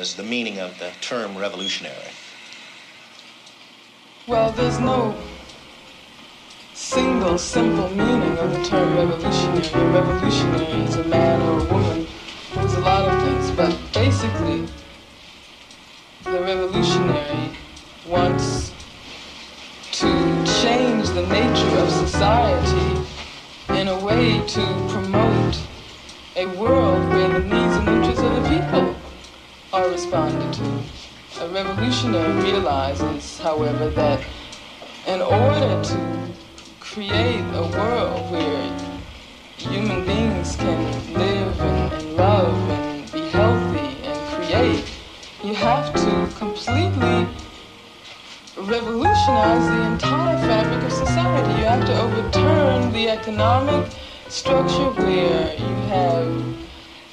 as the meaning of the term revolutionary? Well, there's no single simple meaning of the term revolutionary. A revolutionary is a man or a woman who's a lot of things, but basically, the revolutionary wants to change the nature of society in a way to promote a world are responded to. A revolutionary realizes, however, that in order to create a world where human beings can live and, and love and be healthy and create, you have to completely revolutionize the entire fabric of society. You have to overturn the economic structure where you have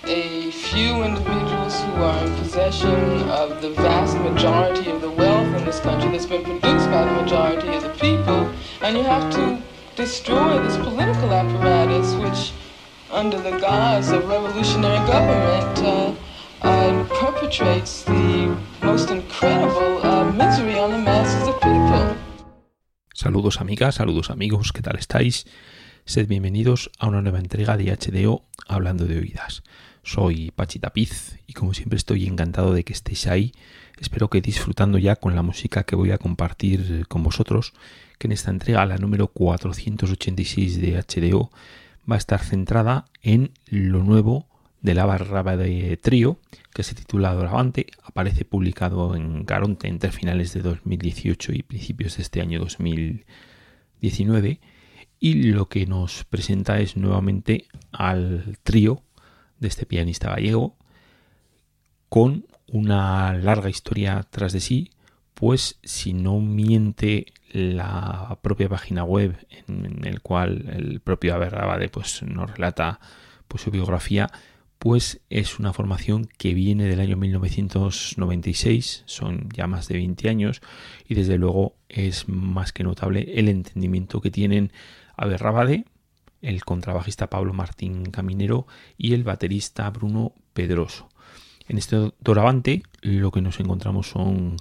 a few individuals who are in possession of the vast majority of the wealth in this country that's been produced by the majority of the people, and you have to destroy this political apparatus which, under the guise of revolutionary government, uh, uh, perpetrates the most incredible uh, misery on the masses of people. Saludos amigas, saludos amigos, ¿qué tal estáis? Sed bienvenidos a una nueva entrega de HDO Hablando de Oídas. Soy Pachi Tapiz y como siempre estoy encantado de que estéis ahí. Espero que disfrutando ya con la música que voy a compartir con vosotros, que en esta entrega, la número 486 de HDO, va a estar centrada en lo nuevo de la barra de trío, que se titula Doravante, aparece publicado en Garonte entre finales de 2018 y principios de este año 2019, y lo que nos presenta es nuevamente al trío de este pianista gallego, con una larga historia tras de sí, pues si no miente la propia página web en, el cual el propio Aberrabade pues nos relata pues su biografía, pues es una formación que viene del año 1996, son ya más de 20 años y desde luego es más que notable el entendimiento que tienen Aberrabade, el contrabajista Pablo Martín Caminero y el baterista Bruno Pedroso. En este Doravante lo que nos encontramos son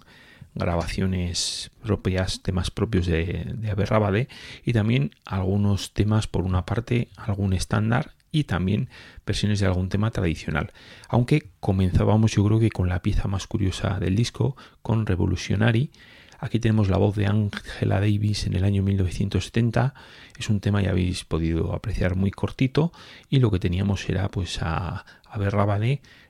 grabaciones propias, temas propios de, de Aberrabade y también algunos temas por una parte, algún estándar y también versiones de algún tema tradicional. Aunque comenzábamos yo creo que con la pieza más curiosa del disco, con Revolutionary. Aquí tenemos la voz de Angela Davis en el año 1970. Es un tema, ya habéis podido apreciar, muy cortito. Y lo que teníamos era pues a, a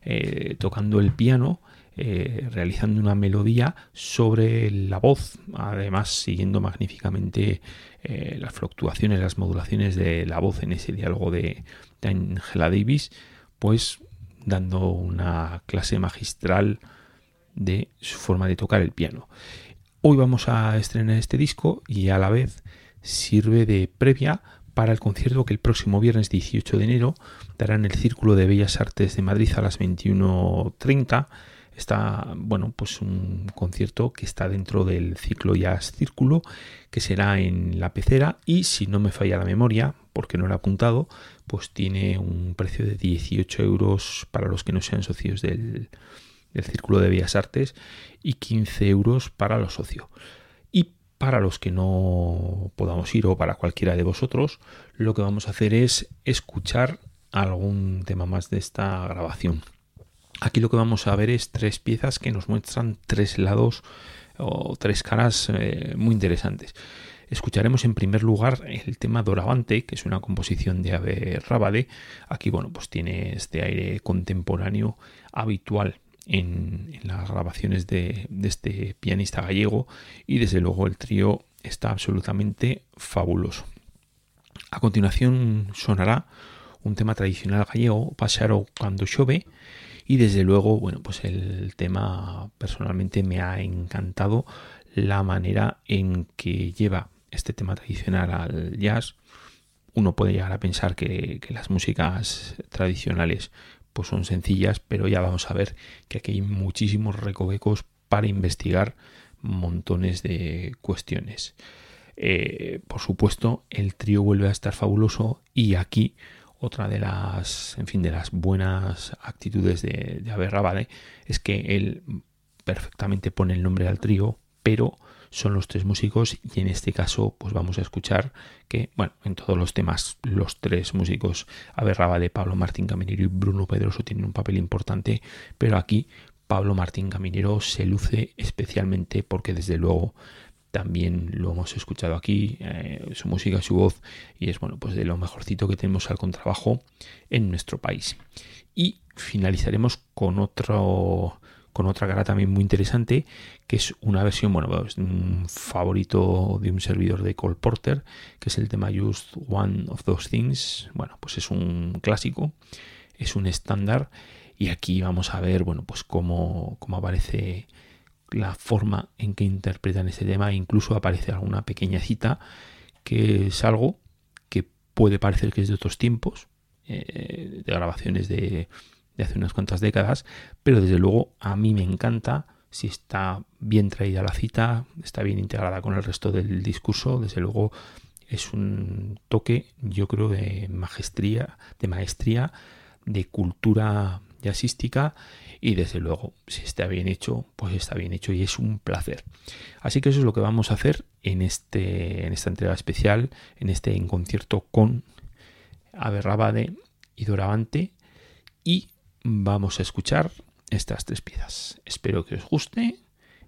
eh, tocando el piano eh, realizando una melodía sobre la voz, además siguiendo magníficamente eh, las fluctuaciones, las modulaciones de la voz en ese diálogo de, Angela Davis, pues dando una clase magistral de su forma de tocar el piano. Hoy vamos a estrenar este disco y a la vez sirve de previa para el concierto que el próximo viernes 18 de enero dará en el Círculo de Bellas Artes de Madrid a las 21.30 está, bueno, pues un concierto que está dentro del ciclo Jazz Círculo, que será en La Pecera y si no me falla la memoria, porque no lo he apuntado, pues tiene un precio de 18 euros para los que no sean socios del, del Círculo de Bellas Artes y 15 euros para los socios. Y para los que no podamos ir o para cualquiera de vosotros, lo que vamos a hacer es escuchar algún tema más de esta grabación. Aquí lo que vamos a ver es tres piezas que nos muestran tres lados o tres caras eh, muy interesantes. Escucharemos en primer lugar el tema Doravante, que es una composición de Ave Rabade. Aquí, bueno, pues tiene este aire contemporáneo habitual en, las grabaciones de, este pianista gallego y desde luego el trío está absolutamente fabuloso. A continuación sonará un tema tradicional gallego, Pasaro cuando chove, y desde luego, bueno, pues el tema personalmente me ha encantado la manera en que lleva este tema tradicional al jazz. Uno puede llegar a pensar que, las músicas tradicionales pues son sencillas, pero ya vamos a ver que aquí hay muchísimos recovecos para investigar montones de cuestiones. Eh, por supuesto, el trío vuelve a estar fabuloso y aquí otra de las, en fin, de las buenas actitudes de, de Aberrabade es que él perfectamente pone el nombre al trío, pero son los tres músicos y en este caso pues vamos a escuchar que, bueno, en todos los temas los tres músicos, de Pablo Martín Caminero y Bruno Pedroso tienen un papel importante, pero aquí Pablo Martín Caminero se luce especialmente porque desde luego también lo hemos escuchado aquí, eh, su música, su voz, y es bueno, pues de lo mejorcito que tenemos al contrabajo en nuestro país. Y finalizaremos con otro con otra cara también muy interesante, que es una versión, bueno, pues, un favorito de un servidor de Cole Porter, que es el tema Just One of Those Things. Bueno, pues es un clásico, es un estándar, y aquí vamos a ver, bueno, pues cómo, cómo aparece la forma en que interpretan ese tema, incluso aparece alguna pequeña cita, que es algo que puede parecer que es de otros tiempos, eh, de grabaciones de de hace unas cuantas décadas, pero desde luego a mí me encanta si está bien traída la cita, está bien integrada con el resto del discurso, desde luego es un toque, yo creo, de maestría, de maestría, de cultura jazzística y desde luego, si está bien hecho, pues está bien hecho y es un placer. Así que eso es lo que vamos a hacer en, este, en esta entrega especial, en este en concierto con Aberrabade y Doravante y vamos a escuchar estas tres piezas. Espero que os guste.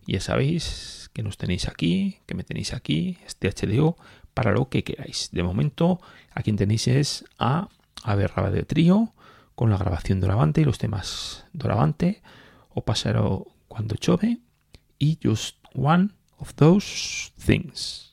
Ya sabéis que nos tenéis aquí, que me tenéis aquí, este HDO, para lo que queráis. De momento, a quien tenéis es a Aberraba de Trío, con la grabación Doravante y los temas Doravante, o Pasaró cuando chove, y Just One of Those Things.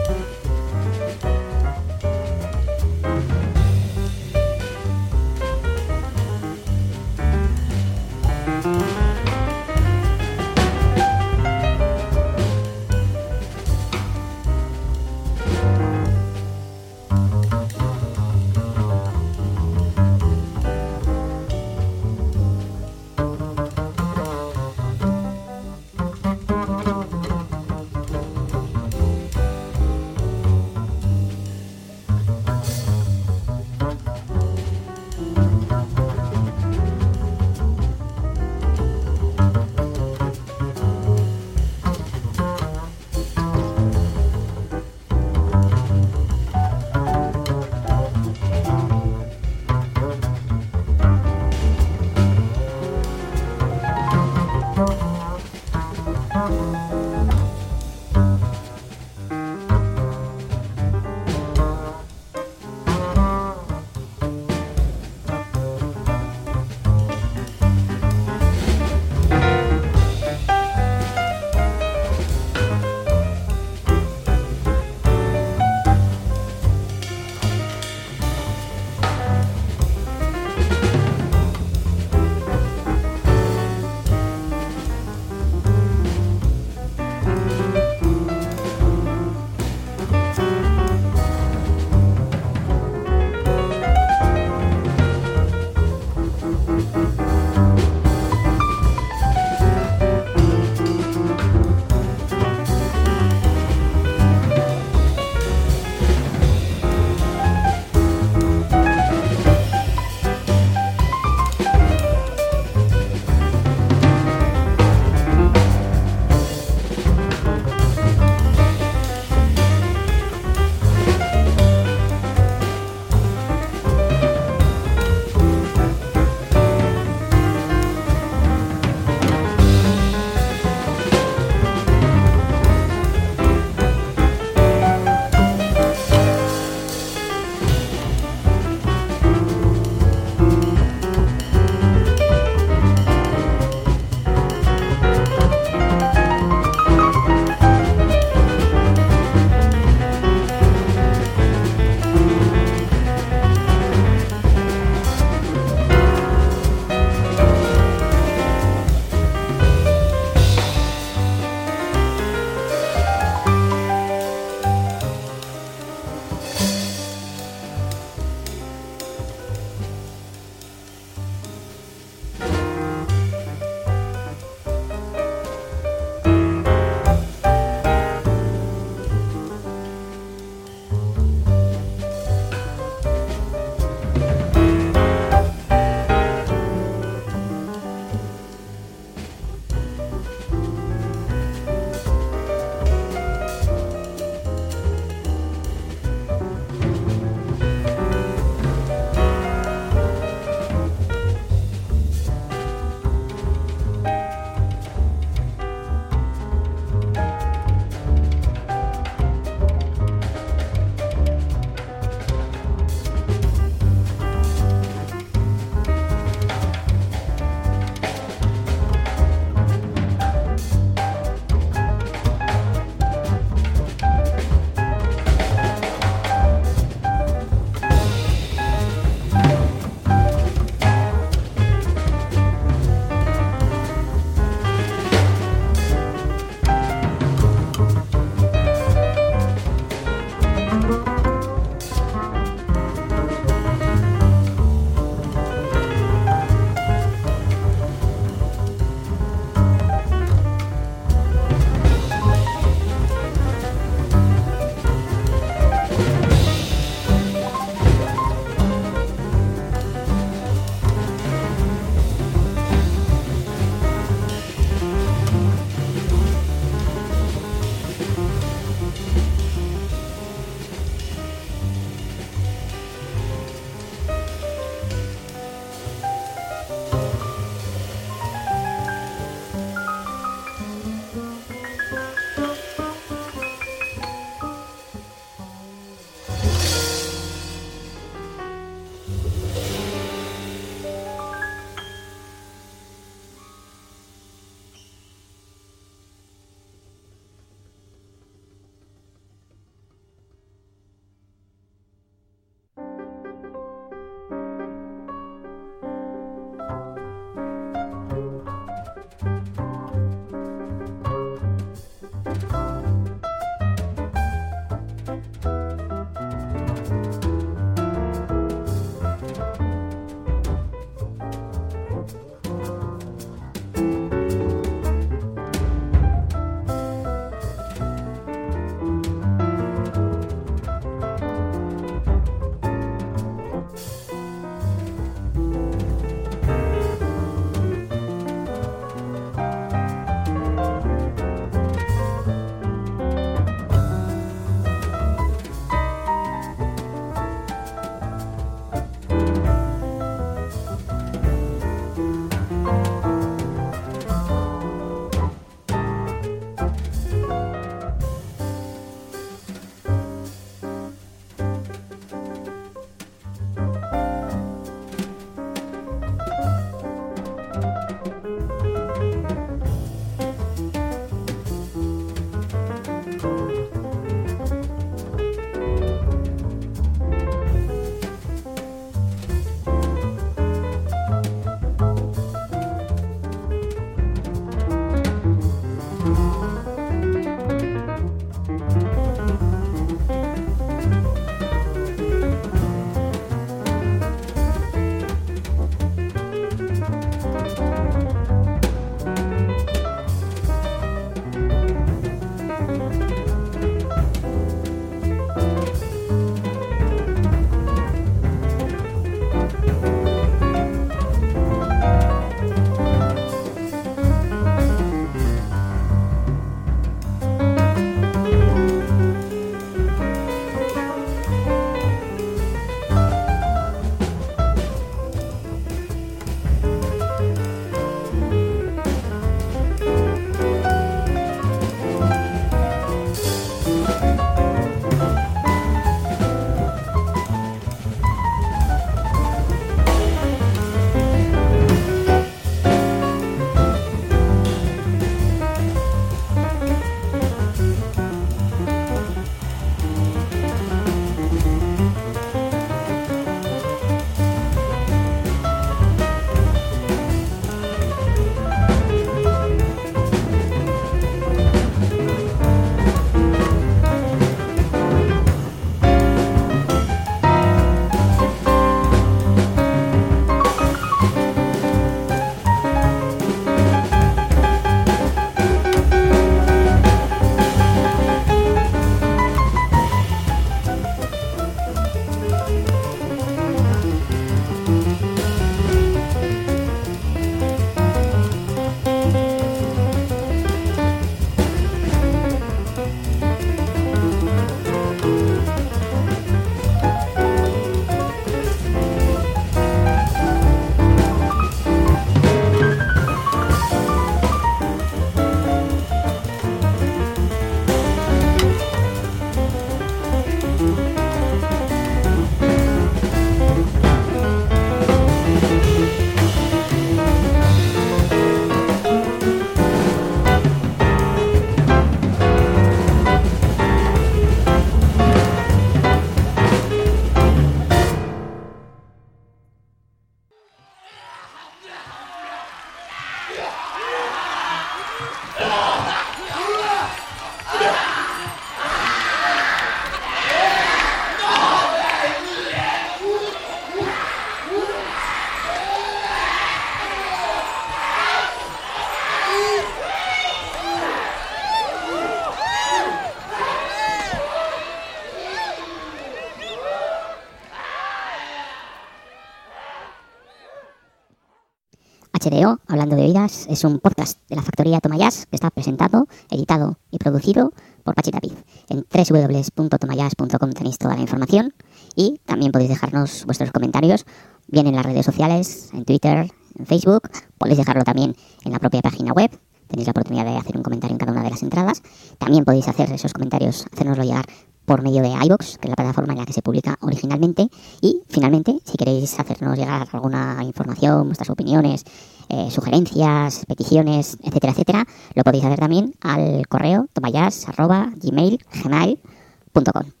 HDO, Hablando de Oídas, es un podcast de la factoría Tomayas que está presentado, editado y producido por Pachi Tapiz. En www.tomayas.com tenéis toda la información y también podéis dejarnos vuestros comentarios, bien en las redes sociales, en Twitter, en Facebook, podéis dejarlo también en la propia página web. Tenéis la oportunidad de hacer un comentario en cada una de las entradas. También podéis hacer esos comentarios, hacérnoslo llegar por medio de iBox, que es la plataforma en la que se publica originalmente. Y finalmente, si queréis hacernos llegar alguna información, vuestras opiniones, eh, sugerencias, peticiones, etcétera, etcétera, lo podéis hacer también al correo tomayas.gmail.com.